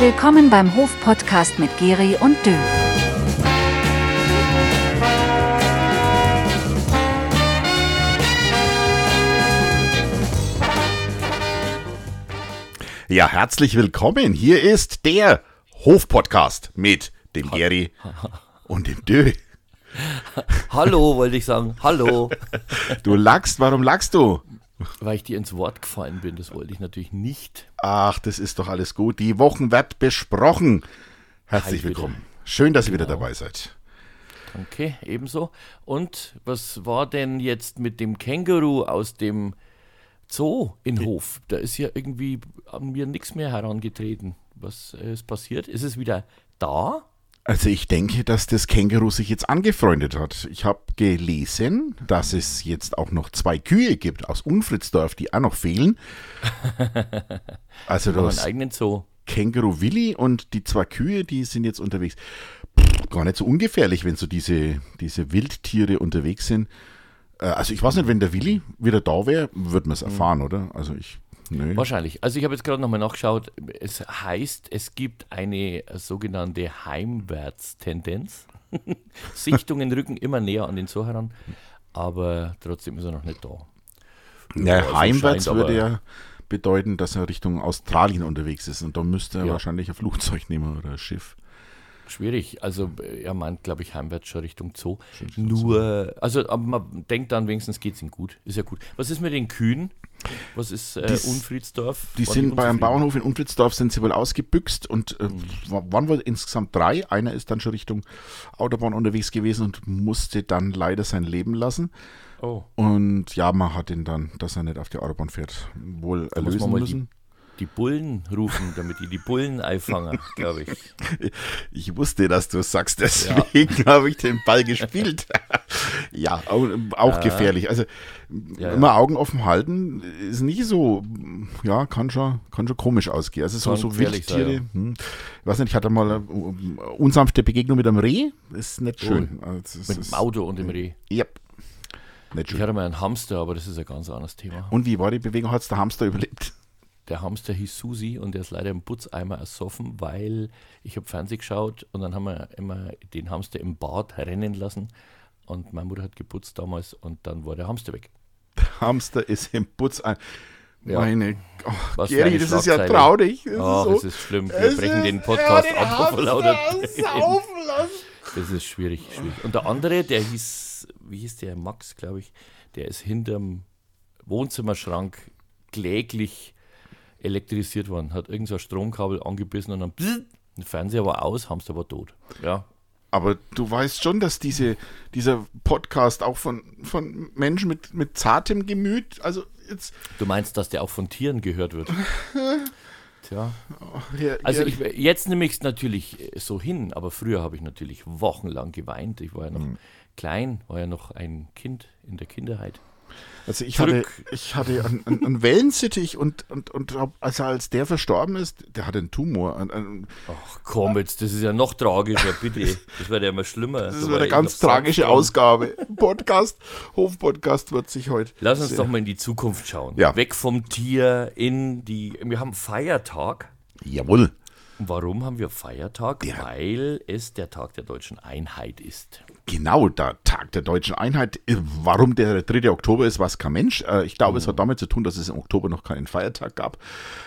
Willkommen beim Hof-Podcast mit Geri und Dö. Ja, herzlich willkommen. Hier ist der Hof-Podcast mit dem Geri und dem Dö. Hallo, wollte ich sagen. Hallo. Du lachst, warum lachst du? Weil ich dir ins Wort gefallen bin, das wollte ich natürlich nicht. Ach, das ist doch alles gut. Die Wochen wird besprochen. Herzlich Hi willkommen. Schön, dass ihr wieder Genau. dabei seid. Okay, ebenso. Und was war denn jetzt mit dem Känguru aus dem Zoo in Hof? Da ist ja irgendwie an mir nichts mehr herangetreten. Was äh, ist passiert? Ist es wieder da? Also ich denke, dass das Känguru sich jetzt angefreundet hat. Ich habe gelesen, dass es jetzt auch noch zwei Kühe gibt aus Unfritzdorf, die auch noch fehlen. Also das eigenen Zoo. Känguru Willi und die zwei Kühe, die sind jetzt unterwegs. Pff, gar nicht so ungefährlich, wenn so diese, diese Wildtiere unterwegs sind. Äh, Also ich weiß nicht, wenn der Willi wieder da wäre, würde man es erfahren, oder? Also ich, nö. Wahrscheinlich. Also ich habe jetzt gerade nochmal nachgeschaut. Es heißt, es gibt eine sogenannte Heimwärtstendenz. Sichtungen rücken immer näher an den Zoo heran, aber trotzdem ist er noch nicht da. Ja, also heimwärts scheint würde ja bedeuten, dass er Richtung Australien unterwegs ist und da müsste er Ja. wahrscheinlich ein Flugzeug nehmen oder ein Schiff. Schwierig. Also äh, er meint, glaube ich, heimwärts schon Richtung Zoo. Nur, also aber man denkt dann, wenigstens geht es ihm gut. Ist ja gut. Was ist mit den Kühen? Was ist äh, Die Unfriedsdorf? Die Waren sind bei einem? Bauernhof in Unfritzdorf sind sie wohl ausgebüxt und äh, wa- waren wohl insgesamt drei. Einer ist dann schon Richtung Autobahn unterwegs gewesen und musste dann leider sein Leben lassen. Oh, Und ja, man hat ihn dann, dass er nicht auf die Autobahn fährt, wohl da muss man erlösen mal müssen. Die, Bullen rufen, damit die die Bullen einfangen, glaube ich. Ich wusste, dass du es sagst, deswegen habe ich den Ball gespielt. ja, auch, auch gefährlich. Also Ja, immer Augen offen halten ist nicht so, ja, kann schon, kann schon komisch ausgehen. Also so, so Wildtiere. Hm. Ich weiß nicht, ich hatte mal eine unsanfte Begegnung mit einem Reh. ist nicht schön. Also, es Mit ist- dem Auto und dem Reh. Yep. Nicht Ich schön. hatte mal einen Hamster, aber das ist ein ganz anderes Thema. Und wie war die Bewegung? Hat der Hamster überlebt? Der Hamster hieß Susi und der ist leider im Putzeimer ersoffen, weil ich habe Fernsehen geschaut und dann haben wir immer den Hamster im Bad rennen lassen und meine Mutter hat geputzt damals und dann war der Hamster weg. Hamster ist im Putz ein. Ja. Meine, oh, Was Geri, das ist ja traurig. Das Oh, ist so, das ist schlimm. Wir Es brechen den Podcast ja, den ab. Das ist schwierig, schwierig. Und der andere, der hieß, wie hieß der, Max, glaube ich, der ist hinterm Wohnzimmerschrank kläglich elektrisiert worden. Hat irgend so ein Stromkabel angebissen und dann bzzzt, der Fernseher war aus, Hamster war tot. Ja, Aber du weißt schon, dass diese, dieser Podcast auch von, von Menschen mit, mit zartem Gemüt, also jetzt, du meinst, dass der auch von Tieren gehört wird? Tja. ja, Also ich, jetzt nehme ich es natürlich so hin, aber früher habe ich natürlich wochenlang geweint. Ich war ja noch Mhm. klein, war ja noch ein Kind in der Kinderheit. Also ich hatte, ich hatte einen, einen, Wellensittich und, und, und also als der verstorben ist, der hatte einen Tumor. Ein, ein, Ach komm jetzt, das ist ja noch tragischer, bitte. Das wird ja immer schlimmer. das Da ist war eine ganz tragische dran. Ausgabe. Podcast, Hofpodcast wird sich heute. Lass uns doch mal in die Zukunft schauen. Ja. Weg vom Tier in die. Wir haben Feiertag. Jawohl. Warum haben wir Feiertag? Weil es der Tag der deutschen Einheit ist. Genau, der Tag der deutschen Einheit. Äh, Warum der 3. Oktober ist, weiß kein Mensch. Äh, Ich glaube, es hat damit zu tun, dass es im Oktober noch keinen Feiertag gab.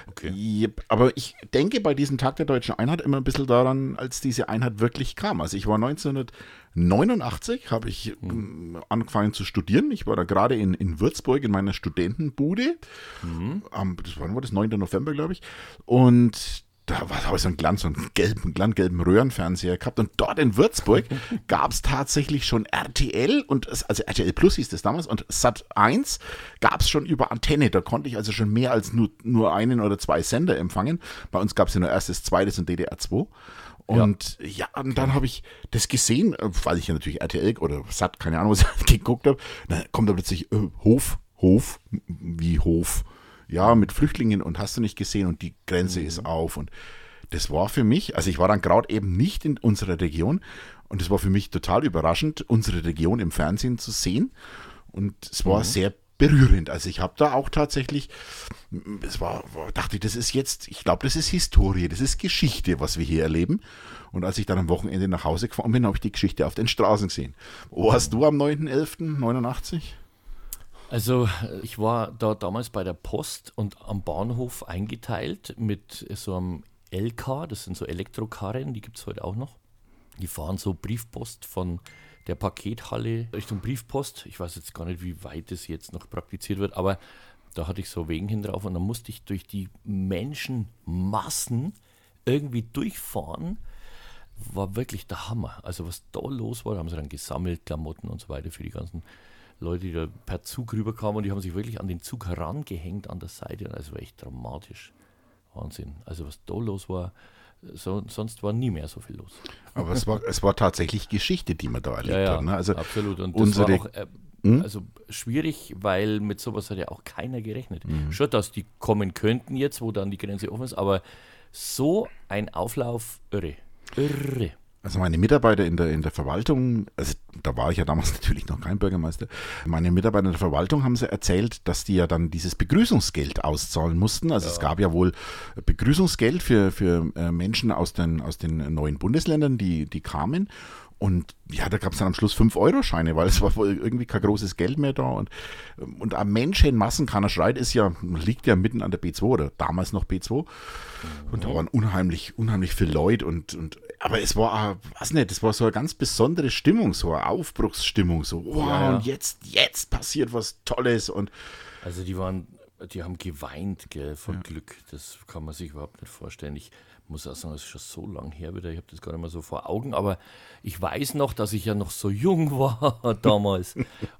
Okay. Aber ich denke bei diesem Tag der deutschen Einheit immer ein bisschen daran, als diese Einheit wirklich kam. Also ich war 1989, habe ich ähm, angefangen zu studieren. Ich war da gerade in, in Würzburg in meiner Studentenbude. Am, das war, war das 9. November, glaube ich. Und da war habe ich so einen Glanz, so einen gelben, glanzgelben Röhrenfernseher gehabt. Und dort in Würzburg gab es tatsächlich schon RTL und also RTL Plus hieß das damals und Sat 1 gab es schon über Antenne. Da konnte ich also schon mehr als nur, nur einen oder zwei Sender empfangen. Bei uns gab es ja nur erstes, zweites und DDR 2. Und ja, und dann habe ich das gesehen, äh, weil ich ja natürlich RTL oder Sat, keine Ahnung, was ich geguckt habe. Dann kommt da plötzlich äh, Hof, Hof, wie Hof. Ja, mit Flüchtlingen und hast du nicht gesehen und die Grenze ist auf. Und das war für mich, also ich war dann gerade eben nicht in unserer Region und es war für mich total überraschend, unsere Region im Fernsehen zu sehen. Und es war sehr berührend. Also ich habe da auch tatsächlich, es war, dachte ich, das ist jetzt, ich glaube, das ist Historie, das ist Geschichte, was wir hier erleben. Und als ich dann am Wochenende nach Hause gefahren bin, habe ich die Geschichte auf den Straßen gesehen. Wo hast du am 9.11.89? Also ich war da damals bei der Post und am Bahnhof eingeteilt mit so einem LK, das sind so Elektrokarren, die gibt es heute auch noch. Die fahren so Briefpost von der Pakethalle Richtung Briefpost. Ich weiß jetzt gar nicht, wie weit das jetzt noch praktiziert wird, aber da hatte ich so Wegen hin drauf und dann musste ich durch die Menschenmassen irgendwie durchfahren. War wirklich der Hammer. Also was da los war, da haben sie dann gesammelt, Klamotten und so weiter für die ganzen Leute, die da per Zug rüberkamen und die haben sich wirklich an den Zug herangehängt an der Seite. Also war echt dramatisch. Wahnsinn. Also was da los war, so, sonst war nie mehr so viel los. Aber es war, es war tatsächlich Geschichte, die man da erlebt Ja, ja, hat. Ne? Also absolut. Und unsere- das war auch äh, Hm? also schwierig, weil mit sowas hat ja auch keiner gerechnet. Mhm. Schon, dass die kommen könnten jetzt, wo dann die Grenze offen ist, aber so ein Auflauf, irre. Irre. Also meine Mitarbeiter in der, in der Verwaltung, also da war ich ja damals natürlich noch kein Bürgermeister, meine Mitarbeiter in der Verwaltung haben sie erzählt, dass die ja dann dieses Begrüßungsgeld auszahlen mussten. Also es gab ja wohl Begrüßungsgeld für, für äh, Menschen aus den, aus den neuen Bundesländern, die, die kamen. Und ja, da gab es dann am Schluss 5-Euro-Scheine, weil es war wohl irgendwie kein großes Geld mehr da. Und, und am Mensch in Massen, keiner schreit, ist ja, liegt ja mitten an der B2 oder damals noch B2. Und da waren unheimlich, unheimlich viele Leute und, und aber es war, weiß nicht, es war so eine ganz besondere Stimmung, so eine Aufbruchsstimmung, so, wow, Ja, ja. und jetzt, jetzt passiert was Tolles und Also die waren, die haben geweint, gell, von Glück. Das kann man sich überhaupt nicht vorstellen. Ich muss auch sagen, das ist schon so lang her wieder. Ich habe das gar nicht mehr so vor Augen, aber ich weiß noch, dass ich ja noch so jung war damals.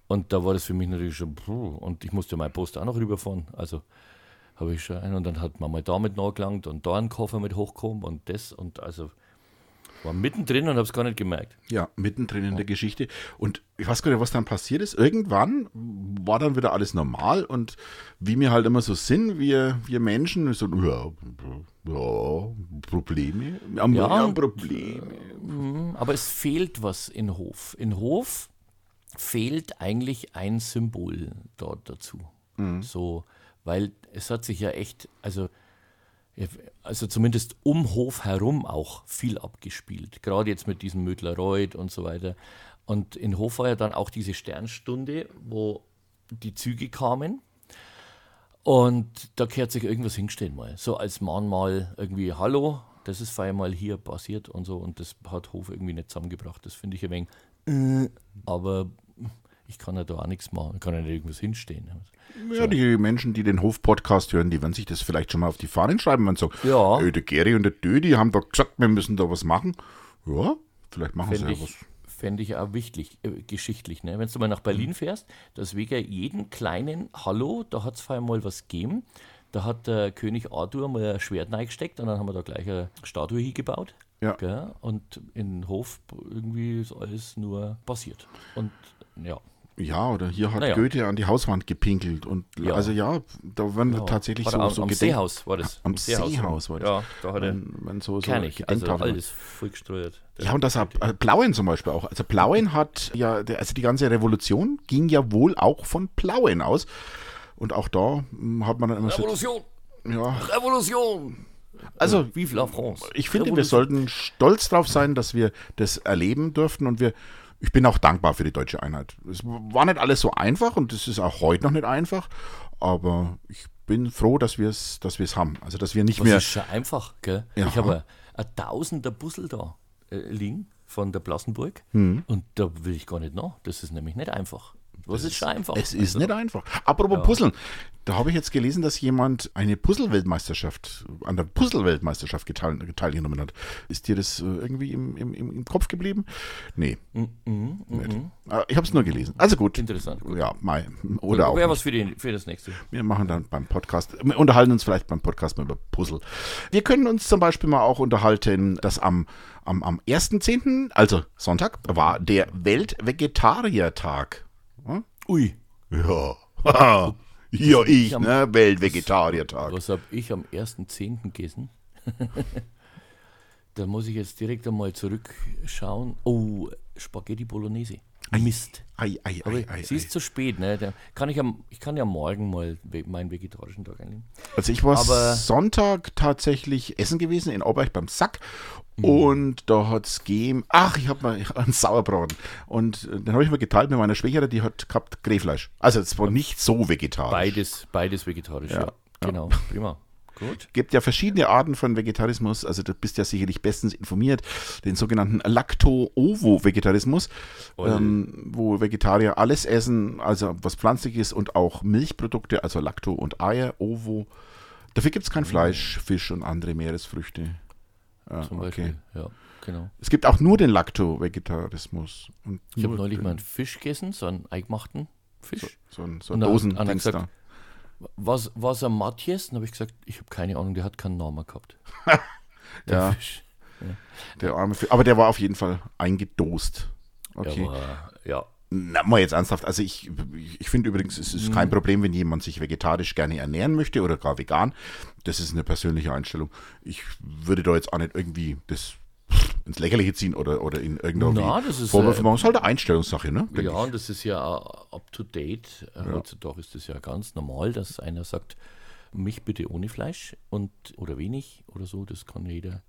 und da war das für mich natürlich schon, puh, und ich musste meine Post auch noch rüberfahren. Also habe ich schon einen und dann hat man mal damit nachgelangt und da einen Koffer mit hochgekommen und das und also war mittendrin und habe es gar nicht gemerkt. ja, mittendrin in der Geschichte. Und ich weiß gar nicht, was dann passiert ist. Irgendwann war dann wieder alles normal und wie wir halt immer so sind, wir, wir Menschen, so, ja, ja, Probleme, Ja, ja, Probleme. Mhm, Aber es fehlt was in Hof. In Hof fehlt eigentlich ein Symbol dort dazu. So, weil es hat sich ja echt, also, also zumindest um Hof herum auch viel abgespielt. Gerade jetzt mit diesem Mödlerreuth und so weiter. Und in Hof war ja dann auch diese Sternstunde, wo die Züge kamen. Und da kehrt sich irgendwas hinstellen mal. So als Mahnmal irgendwie, hallo, das ist mal hier passiert und so. Und das hat Hof irgendwie nicht zusammengebracht. Das finde ich ein wenig, äh, aber ich kann ja da auch nichts machen. Ich kann ja nicht irgendwas hinstehen. Ja, die Menschen, die den Hof-Podcast hören, die werden sich das vielleicht schon mal auf die Fahnen schreiben und sagen, Ja. äh, der Geri und der Dö, die haben doch gesagt, wir müssen da was machen. Ja, vielleicht machen Fände sie ja was. fänd ich auch wichtig, äh, geschichtlich. Ne? Wenn du mal nach Berlin fährst, dass wegen jeden kleinen Hallo, da hat es vorher mal was gegeben. Da hat der König Arthur mal ein Schwert reingesteckt und dann haben wir da gleich eine Statue hingebaut. Ja. Gell? Und in Hof irgendwie ist alles nur passiert. Und ja. Ja, oder hier hat Naja. Goethe an die Hauswand gepinkelt. Und Ja. also ja, da werden ja. tatsächlich so, am, so am Seehaus war das. Am Seehaus war das. Ja, da hat er wenn, wenn so, so kernig, also alles voll gestreut. Ja, und das hat äh, Plauen zum Beispiel auch. Also Plauen hat ja, also die ganze Revolution ging ja wohl auch von Plauen aus. Und auch da hm, hat man dann immer so, Revolution! ja, Revolution! also Vive la France! ich finde, wir Revolution. sollten stolz drauf sein, dass wir das erleben durften und wir, ich bin auch dankbar für die deutsche Einheit. Es war nicht alles so einfach und es ist auch heute noch nicht einfach, aber ich bin froh, dass wir es, dass haben. Also, dass wir nicht Das mehr, ist schon einfach, gell? Ja. Ich habe ein tausender Bussel da äh, liegen von der Plassenburg Hm. und da will ich gar nicht nach. Das ist nämlich nicht einfach. Das ist schon einfach. Es ist Also, nicht einfach. Apropos Puzzeln. Da habe ich jetzt gelesen, dass jemand eine Puzzle-Weltmeisterschaft, an der Puzzle-Weltmeisterschaft geteil, teilgenommen hat. Ist dir das äh, irgendwie im, im, im Kopf geblieben? Nee. Nicht. Ah, Ich habe es nur gelesen. Also gut. Interessant, gut. Ja, Mai. Oder auch. Wäre was für, die, für das nächste. Wir machen dann beim Podcast, wir unterhalten uns vielleicht beim Podcast mal über Puzzle. Wir können uns zum Beispiel mal auch unterhalten, dass am, am, am 1.10., also Sonntag, war der Weltvegetariertag. Hm? Ui, Ja. ja, ich, am- ne? Weltvegetariertag. was habe ich am 1.10. gegessen? da muss ich jetzt direkt einmal zurückschauen. Oh, Spaghetti Bolognese. Mist. Ei, ei, Aber ei, ei, sie ist ei. zu spät, ne? Da kann ich, am, ich kann ja morgen mal meinen vegetarischen Tag einnehmen. Also ich war Aber- Sonntag tatsächlich essen gewesen in Auberg beim Sack Mhm. und da hat es gegeben, ach, ich habe mal einen Sauerbraten und äh, den habe ich mal geteilt mit meiner Schwägerin, die hat gehabt Grillfleisch. Also es war nicht so vegetarisch. Beides, beides vegetarisch, ja. Ja, Genau, prima. Gut. gibt ja verschiedene Arten von Vegetarismus, also du bist ja sicherlich bestens informiert, den sogenannten Lacto-Ovo-Vegetarismus, ähm, wo Vegetarier alles essen, also was pflanzlich ist und auch Milchprodukte, also Lacto und Eier, Ovo. Dafür gibt es kein Fleisch, Fisch und andere Meeresfrüchte. Ah, Zum okay. Beispiel. Ja, genau. Es gibt auch nur den Lacto-Vegetarismus. Ich habe neulich mal einen Fisch gegessen, so einen eingemachten Fisch. so ein, so Und ein dann hat Dosendings einer gesagt. Was, was ein Matthias? Dann habe ich gesagt, ich habe keine Ahnung, der hat keinen Namen gehabt. Der Ja, Fisch. der arme Fisch. Aber der war auf jeden Fall eingedost. Okay. War, ja. Na, mal jetzt ernsthaft. Also ich, ich finde übrigens, es ist Mhm. kein Problem, wenn jemand sich vegetarisch gerne ernähren möchte oder gar vegan. Das ist eine persönliche Einstellung. Ich würde da jetzt auch nicht irgendwie das ins Lächerliche ziehen oder, oder in irgendeiner Vorwürfe äh, machen. Das ist halt eine Einstellungssache, ne? Ja, und das ist ja up to date. Äh, Heutzutage ist das ja ganz normal, dass einer sagt, mich bitte ohne Fleisch und oder wenig oder so. Das kann jeder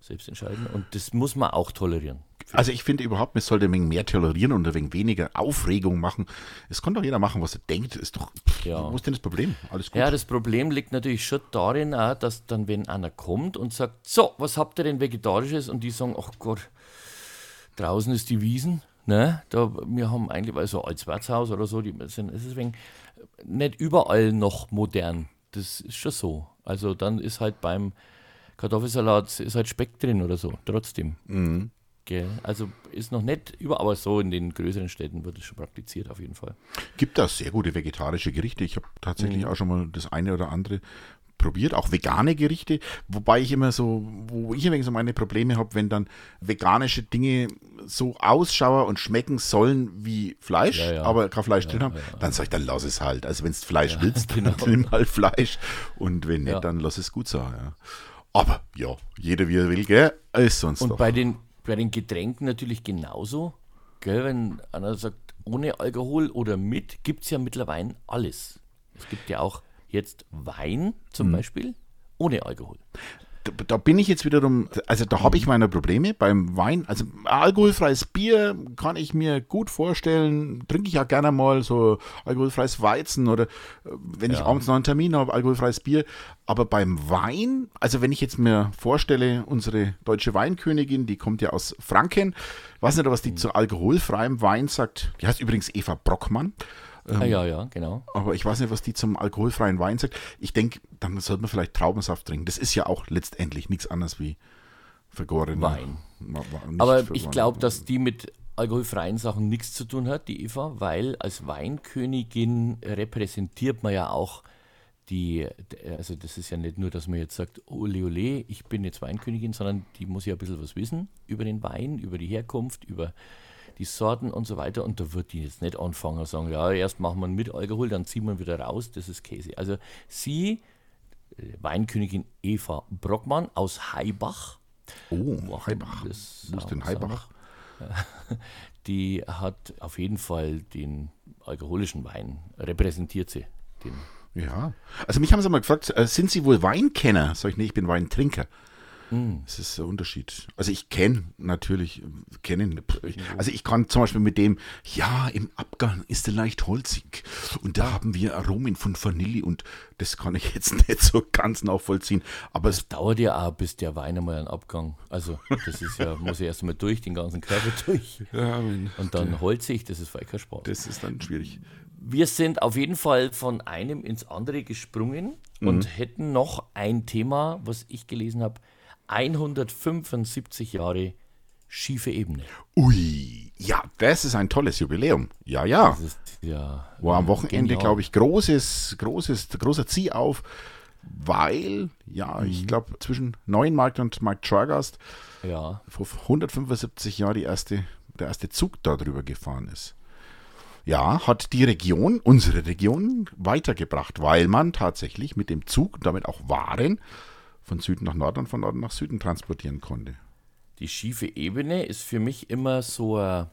selbst entscheiden. Und das muss man auch tolerieren. Also ich finde überhaupt, man sollte ein wenig mehr tolerieren und ein wenig weniger Aufregung machen. Es kann doch jeder machen, was er denkt. Ist doch, pff, Ja. wo ist denn das Problem? Alles gut. Ja, das Problem liegt natürlich schon darin, auch, dass dann, wenn einer kommt und sagt, so, was habt ihr denn Vegetarisches? Und die sagen, ach Gott, draußen ist die Wiesen. Ne? Da, wir haben eigentlich, also als Wirtshaus oder so, die sind, es ist wegen, nicht überall noch modern. Das ist schon so. Also dann ist halt beim Kartoffelsalat ist halt Speck drin oder so, trotzdem. Gell? Also ist noch nicht überall, aber so in den größeren Städten wird es schon praktiziert auf jeden Fall. Gibt da sehr gute vegetarische Gerichte. Ich habe tatsächlich Mhm. auch schon mal das eine oder andere probiert, auch vegane Gerichte, wobei ich immer so, wo ich immer so meine Probleme habe, wenn dann veganische Dinge so ausschauen und schmecken sollen wie Fleisch, Ja, ja. aber kein Fleisch drin haben, dann sage ich, dann lass es halt. Also wenn du Fleisch willst, genau. dann nimm halt Fleisch und wenn nicht, Ja. dann lass es gut sein. Aber ja, jeder wie er will, gell? Ist sonst Und doch. bei den, bei den Getränken natürlich genauso. Gell, wenn einer sagt, ohne Alkohol oder mit, gibt es ja mittlerweile alles. Es gibt ja auch jetzt Wein zum Mhm. Beispiel ohne Alkohol. Da, da bin ich jetzt wiederum, also da habe ich meine Probleme beim Wein. Also alkoholfreies Bier kann ich mir gut vorstellen, trinke ich ja gerne mal so alkoholfreies Weizen oder wenn ich Ja. abends noch einen Termin habe, alkoholfreies Bier. Aber beim Wein, also wenn ich jetzt mir vorstelle, unsere deutsche Weinkönigin, die kommt ja aus Franken, weiß nicht, was die zu alkoholfreiem Wein sagt. Die heißt übrigens Eva Brockmann. Ah, ja, ja, genau. Aber ich weiß nicht, was die zum alkoholfreien Wein sagt. Ich denke, dann sollte man vielleicht Traubensaft trinken. Das ist ja auch letztendlich nichts anderes wie vergorener Wein. Aber ich glaube, dass die mit alkoholfreien Sachen nichts zu tun hat, die Eva, weil als Weinkönigin repräsentiert man ja auch die, also das ist ja nicht nur, dass man jetzt sagt, ole ole, ich bin jetzt Weinkönigin, sondern die muss ja ein bisschen was wissen über den Wein, über die Herkunft, über die Sorten und so weiter. Und da wird die jetzt nicht anfangen und sagen, ja, erst machen wir mit Alkohol, dann ziehen wir wieder raus, das ist Käse. Also sie, äh, Weinkönigin Eva Brockmann aus Haibach, Oh, Heibach. das Wo ist denn noch. Die hat auf jeden Fall den alkoholischen Wein, repräsentiert sie. Den, Ja. Also mich haben sie mal gefragt, äh, sind Sie wohl Weinkenner? Sag ich, nee, ich bin Weintrinker. Hm. Das ist der Unterschied. Also ich kenne natürlich, kennen, also ich kann zum Beispiel mit dem, ja, im Abgang ist er leicht holzig und da haben wir Aromen von Vanille und das kann ich jetzt nicht so ganz nachvollziehen, aber es dauert ja auch, bis der Wein einmal einen Abgang. Also, das ist ja, muss ja erst einmal durch, den ganzen Körper durch. Und dann holzig, das ist voll kein Spaß. das ist dann schwierig. Wir sind auf jeden Fall von einem ins andere gesprungen und hätten noch ein Thema, was ich gelesen habe: 175 Jahre schiefe Ebene. Ui, ja, das ist ein tolles Jubiläum. Ja, ja. Ist ja. War am Wochenende, glaube ich, großes, großes, großer Zieh auf, weil, ja, ich glaube, zwischen Neuenmarkt und Markt Schorgast Ja, vor 175 Jahren die erste, der erste Zug da drüber gefahren ist. Ja, hat die Region, unsere Region, weitergebracht, weil man tatsächlich mit dem Zug und damit auch Waren von Süden nach Norden und von Norden nach Süden transportieren konnte. die schiefe Ebene ist für mich immer so ein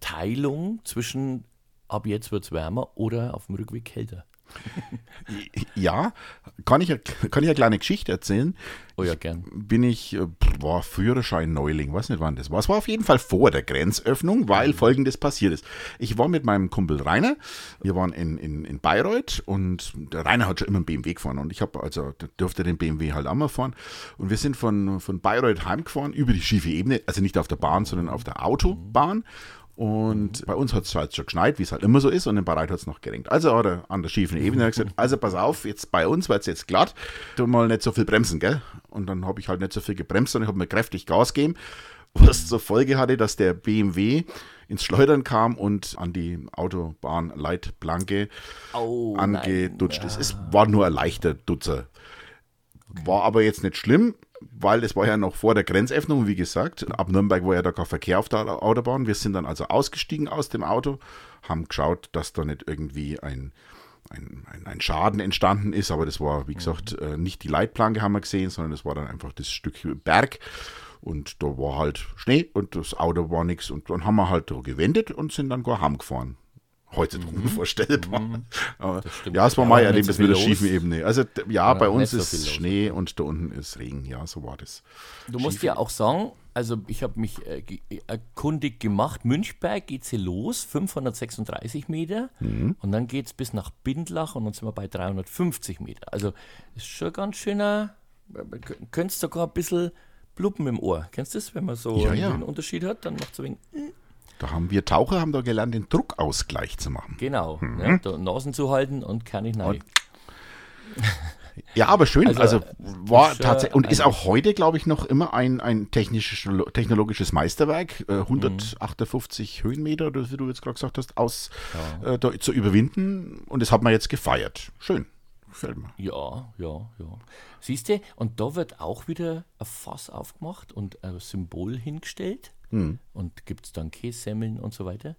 Teilung zwischen ab jetzt wird es wärmer oder auf dem Rückweg kälter. Ja, kann ich, kann ich eine kleine Geschichte erzählen? Oh ja, gern. Bin ich, äh, war Führerschein Neuling, weiß nicht wann das war. Es war auf jeden Fall vor der Grenzöffnung, weil folgendes passiert ist. Ich war mit meinem Kumpel Rainer, wir waren in, in, in Bayreuth und der Rainer hat schon immer einen BMW gefahren und ich habe, also durfte den BMW halt auch mal fahren und wir sind von, von Bayreuth heimgefahren über die schiefe Ebene, also nicht auf der Bahn, sondern auf der Autobahn und bei uns hat es halt schon geschneit, wie es halt immer so ist, und in Bareit hat es noch geregnet. Also hat er an der schiefen Ebene gesagt, also pass auf, jetzt bei uns wird es jetzt glatt, tu mal nicht so viel bremsen, gell? Und dann habe ich halt nicht so viel gebremst, sondern ich habe mir kräftig Gas gegeben, was zur Folge hatte, dass der BMW ins Schleudern kam und an die Autobahnleitplanke Oh, angedutscht nein. ist. Es war nur ein leichter Dutzer. War aber jetzt nicht schlimm, weil es war ja noch vor der Grenzöffnung, wie gesagt. Ab Nürnberg war ja da kein Verkehr auf der Autobahn. Wir sind dann also ausgestiegen aus dem Auto, haben geschaut, dass da nicht irgendwie ein, ein, ein, ein Schaden entstanden ist. Aber das war, wie gesagt, äh, nicht die Leitplanke haben wir gesehen, sondern es war dann einfach das Stück Berg. Und da war halt Schnee und das Auto war nichts. Und dann haben wir halt da gewendet und sind dann gar heimgefahren. Heute unvorstellbar. Aber, stimmt. ja, es war Ja, mal erlebt so das mit der schiefen. Ebene. Also ja, Ja, bei uns so ist viel los. Schnee und da unten ist Regen. Ja, so war das. Du musst ja auch sagen, also ich habe mich äh, ge- erkundig gemacht. Münchberg geht sie los, 536 Meter. Mhm. Und dann geht es bis nach Bindlach und dann sind wir bei 350 Meter. Also ist schon ganz schöner, äh, könntest sogar ein bisschen bluppen im Ohr. Kennst du das, wenn man so Ja, ja. einen Unterschied hat? Dann macht es ein wenig, Da haben wir Taucher haben da gelernt, den Druckausgleich zu machen. genau, Mhm. ja, da Nasen zu halten und kann ich rein. Ja, aber schön. Also, Also, war äh, tatsächlich und ist auch heute, glaube ich, noch immer ein, ein technisches, technologisches Meisterwerk. Äh, 158 Höhenmeter, oder wie du jetzt gerade gesagt hast, aus äh, da, zu überwinden. Und das hat man jetzt gefeiert. Schön. Gefällt mir. Ja, ja, ja. Siehst du, und da wird auch wieder ein Fass aufgemacht und ein Symbol hingestellt. Und gibt es dann Kässemmeln und so weiter.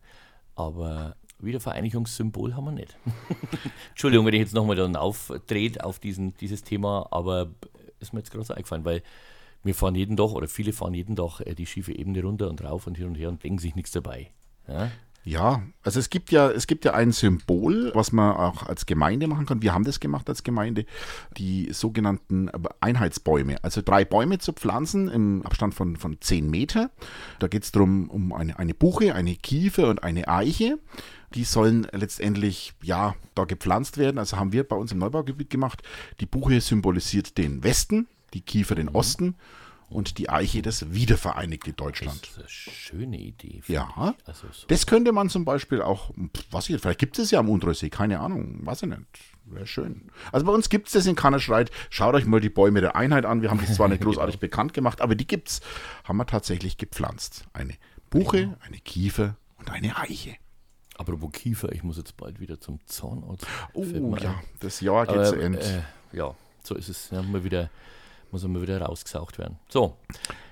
Aber Wiedervereinigungssymbol haben wir nicht. Entschuldigung, wenn ich jetzt nochmal dann aufdreht auf diesen, dieses Thema, aber ist mir jetzt gerade so eingefallen, weil wir fahren jeden Tag oder viele fahren jeden Tag äh, die schiefe Ebene runter und rauf und hin und her und denken sich nichts dabei. Ja? Ja, also es gibt ja, es gibt ja ein Symbol, was man auch als Gemeinde machen kann. Wir haben das gemacht als Gemeinde, die sogenannten Einheitsbäume. Also drei Bäume zu pflanzen im Abstand von, von 10 Meter. Da geht es darum, um eine, eine Buche, eine Kiefer und eine Eiche. Die sollen letztendlich, ja, da gepflanzt werden. Also haben wir bei uns im Neubaugebiet gemacht. Die Buche symbolisiert den Westen, die Kiefer den Osten und die Eiche das wiedervereinigte Deutschland. Das ist eine schöne Idee. Ja. Also so. Das könnte man zum Beispiel auch, was ich, vielleicht gibt es ja am Untersee, keine Ahnung, weiß ich nicht. Wäre schön. Also bei uns gibt es das in Kannerschreit. Schaut euch mal die Bäume der Einheit an. Wir haben das zwar nicht großartig bekannt gemacht, aber die gibt's. Haben wir tatsächlich gepflanzt. Eine Buche, eine Kiefer und eine Eiche. Apropos Kiefer, ich muss jetzt bald wieder zum Zahnarzt. Oh ja, das Jahr geht zu Ende. Äh, ja, so ist es. Ja, mal wieder, muss mal wieder rausgesaugt werden. So.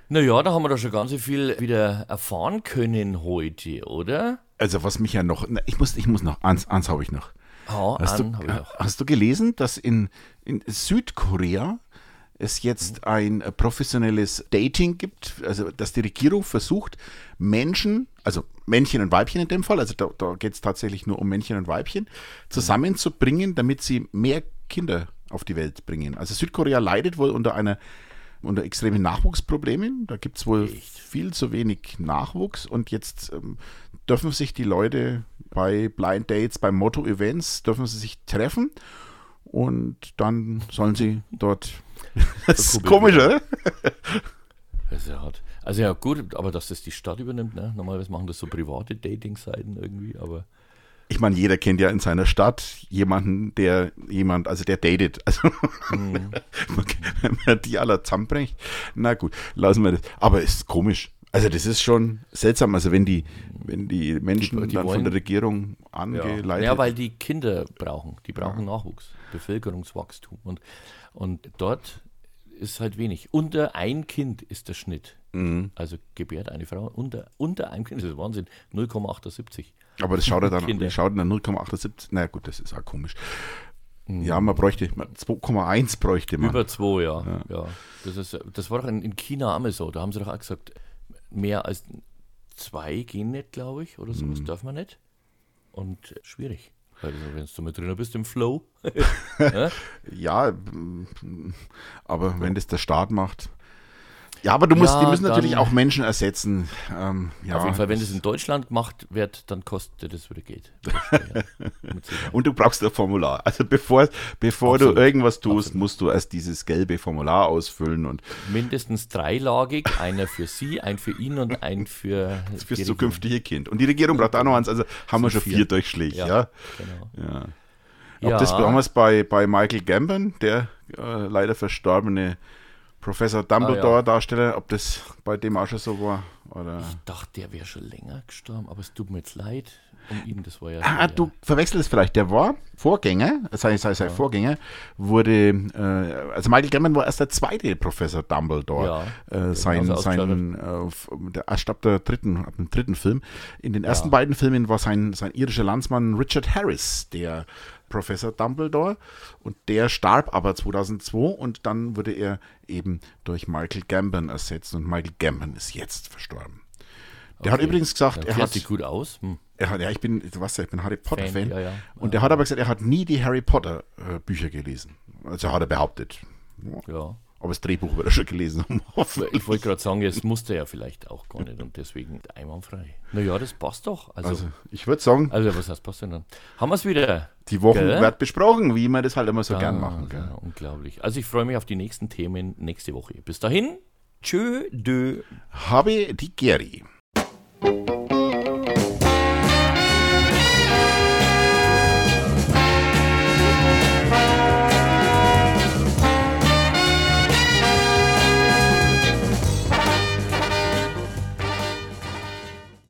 Naja, da haben wir da schon ganz viel wieder erfahren können heute, oder? also was mich ja noch, ich muss, ich muss noch, eins, eins habe ich noch. Ja, Hast du, habe ich auch. hast du gelesen, dass in, in Südkorea es jetzt ein professionelles Dating gibt, also dass die Regierung versucht, Menschen, also Männchen und Weibchen in dem Fall, also da, da geht es tatsächlich nur um Männchen und Weibchen, zusammenzubringen, damit sie mehr Kinder auf die Welt bringen. Also Südkorea leidet wohl unter einer unter extremen Nachwuchsproblemen. Da gibt es wohl viel zu wenig Nachwuchs und jetzt ähm, dürfen sich die Leute bei Blind Dates, bei Motto-Events, dürfen sie sich treffen und dann sollen sie dort. das ist komisch, oder? Das ist ja hart. Also ja, gut, aber dass das die Stadt übernimmt, ne? Normalerweise machen das so private Dating-Seiten irgendwie, aber Ich meine, jeder kennt ja in seiner Stadt jemanden, der jemand, also der datet. Also wenn man die alle zusammenbringt. Na gut, lassen wir das. Aber es ist komisch. Also das ist schon seltsam. Also wenn die, wenn die Menschen Die- die dann von wollen- der Regierung ja. angeleitet ja, weil die Kinder brauchen. Die brauchen Nachwuchs, Bevölkerungswachstum. Und, und dort ist halt wenig. Unter ein Kind ist der Schnitt. Mhm. Also gebärt eine Frau unter, unter einem Kind, das ist Wahnsinn, 0,78. Aber das schaut ja dann, Kinder. schaut dann 0,78? Na gut, das ist auch komisch. Ja, man bräuchte, man- 2,1 bräuchte man. Über zwei, ja. ja. Das, ist, das war doch in, in China einmal so. Da haben sie doch auch gesagt, mehr als zwei gehen nicht, glaube ich, oder sowas Mhm. darf man nicht. Und schwierig. Weil wenn du mit drin bist im Flow. Ja, aber wenn das der Staat macht. Ja, aber du musst, Ja, die müssen natürlich auch Menschen ersetzen. Ähm, ja, Auf jeden Fall, wenn das- in Deutschland gemacht wird, dann kostet das wieder Geld. Und du brauchst ein Formular. Also bevor, bevor Absolut. du irgendwas tust, Absolut. musst du erst dieses gelbe Formular ausfüllen und Mindestens dreilagig, einer für sie, ein für ihn und ein für fürs zukünftige Kind. Und die Regierung braucht auch noch eins, also haben wir Sind schon vier. vier Durchschläge. Ja. Ja, genau. Ja. Ob Ja. das damals bei, bei Michael Gambon, der äh, leider verstorbene Professor Dumbledore-Darsteller, ob das bei dem auch schon so war? Oder? Ich dachte, der wäre schon länger gestorben, aber es tut mir jetzt leid um ihn, das war ja. Ah, ja, du verwechselst es vielleicht. Der war Vorgänger, sein, sein, sein Vorgänger wurde, äh, also Michael Gambon war erst der zweite Professor Dumbledore. Ja, äh, sein, genauso sein, äh, erst ab der dritten, ab dem dritten Film. In den ersten beiden Filmen war sein, sein irischer Landsmann Richard Harris, der Professor Dumbledore. Und der starb aber 2002 und dann wurde er eben durch Michael Gambon ersetzt und Michael Gambon ist jetzt verstorben. Der hat Okay. übrigens gesagt, er hat, sich gut aus. Hm. er hat, ja, ich bin, du weißt ja, ich bin Harry Potter Fan. Fan, ja, ja. Und der hat aber gesagt, er hat nie die Harry Potter äh, Bücher gelesen. Also hat er behauptet. Ja. Aber das Drehbuch wird er schon gelesen haben. Ich wollte gerade sagen, es musste ja vielleicht auch gar nicht und deswegen einwandfrei. Naja, das passt doch. Also, Also also, ich würde sagen, was heißt passt denn dann? Haben wir es wieder? die Woche Gell? wird besprochen, wie man das halt immer so Ah, gern machen. Gell? ja, unglaublich. Also ich freue mich auf die nächsten Themen nächste Woche. Bis dahin, tschö, dö. Habe die Geri.